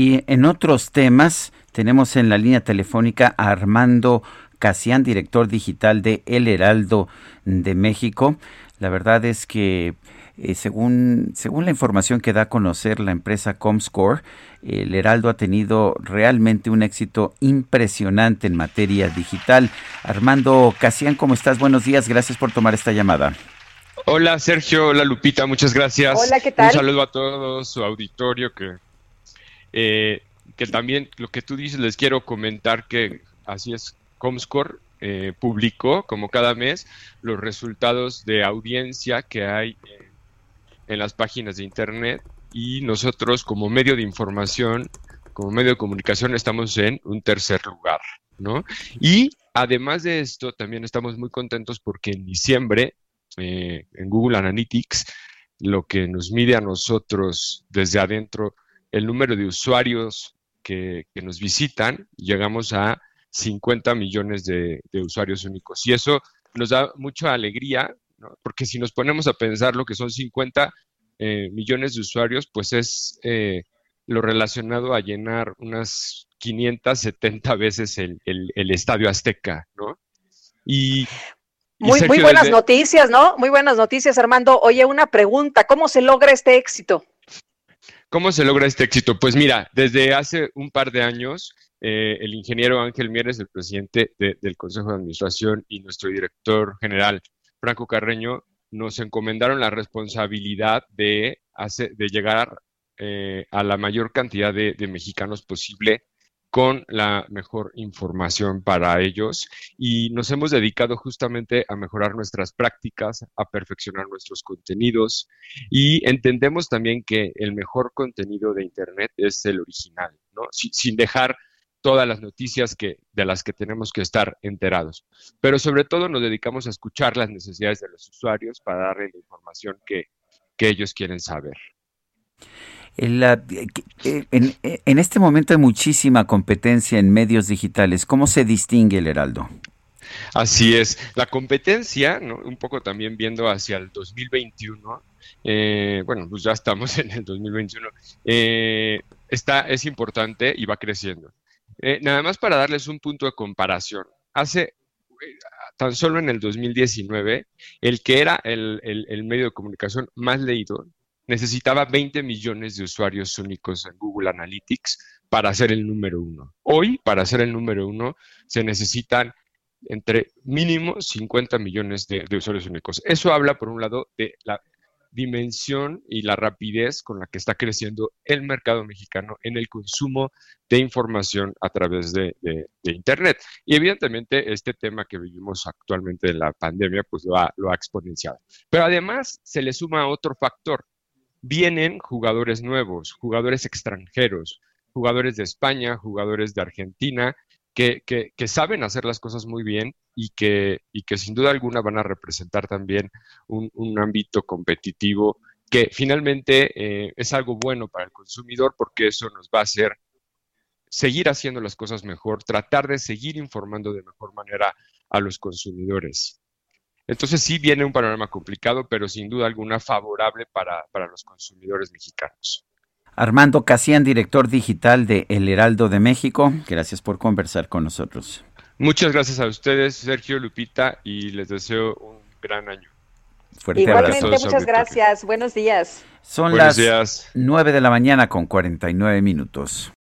Y en otros temas, tenemos en la línea telefónica a Armando Casián, director digital de El Heraldo de México. La verdad es que eh, según, según la información que da a conocer la empresa Comscore, el Heraldo ha tenido realmente un éxito impresionante en materia digital. Armando Casián, ¿cómo estás? Buenos días, gracias por tomar esta llamada. Hola Sergio, hola Lupita, muchas gracias. Hola, ¿qué tal? Un saludo a todos, su auditorio, que, eh, que también lo que tú dices les quiero comentar que así es, Comscore eh, publicó como cada mes los resultados de audiencia que hay en en las páginas de Internet y nosotros como medio de información, como medio de comunicación, estamos en un tercer lugar, ¿no? Y además de esto, también estamos muy contentos porque en diciembre, eh, en Google Analytics, lo que nos mide a nosotros desde adentro, el número de usuarios que, que nos visitan, llegamos a 50 millones de, de usuarios únicos. Y eso nos da mucha alegría porque si nos ponemos a pensar lo que son 50 eh, millones de usuarios, pues es eh, lo relacionado a llenar unas 570 veces el, el, Estadio Azteca, ¿no? Y, muy, muy buenas noticias, ¿no? Muy buenas noticias, Armando. Oye, una pregunta, ¿cómo se logra este éxito? ¿Cómo se logra este éxito? Pues mira, desde hace un par de años, eh, el ingeniero Ángel Mieres, el presidente del Consejo de Administración y nuestro director general, Franco Carreño, nos encomendaron la responsabilidad de, de llegar eh, a la mayor cantidad de, mexicanos posible con la mejor información para ellos y nos hemos dedicado justamente a mejorar nuestras prácticas, a perfeccionar nuestros contenidos y entendemos también que el mejor contenido de Internet es el original, sin dejar todas las noticias de las que tenemos que estar enterados. Pero sobre todo nos dedicamos a escuchar las necesidades de los usuarios para darle la información que, ellos quieren saber. En, este momento hay muchísima competencia en medios digitales. ¿Cómo se distingue el Heraldo? Así es. La competencia, un poco también viendo hacia el 2021, eh, bueno, pues ya estamos en el 2021, eh, está, es importante y va creciendo. Eh, nada más para darles un punto de comparación. Hace eh, tan solo en el 2019, el que era el, medio de comunicación más leído necesitaba 20 millones de usuarios únicos en Google Analytics para ser el número uno. Hoy, para ser el número uno, se necesitan entre mínimo 50 millones de usuarios únicos. Eso habla, por un lado, de la dimensión y la rapidez con la que está creciendo el mercado mexicano en el consumo de información a través de, Internet. Y evidentemente este tema que vivimos actualmente de la pandemia, pues lo ha, lo ha exponenciado. Pero además se le suma otro factor. Vienen jugadores nuevos, jugadores extranjeros, jugadores de España, jugadores de Argentina, que, saben hacer las cosas muy bien y que, y que sin duda alguna van a representar también un, ámbito competitivo que finalmente eh, es algo bueno para el consumidor porque eso nos va a hacer seguir haciendo las cosas mejor, tratar de seguir informando de mejor manera a los consumidores. Entonces sí viene un panorama complicado, pero sin duda alguna favorable para, para los consumidores mexicanos. Armando Casian, director digital de El Heraldo de México, gracias por conversar con nosotros. Muchas gracias a ustedes, Sergio Lupita, y les deseo un gran año. Fuerte Igualmente, muchas gracias. Buenos días. Son las nueve de la mañana con 49 minutos.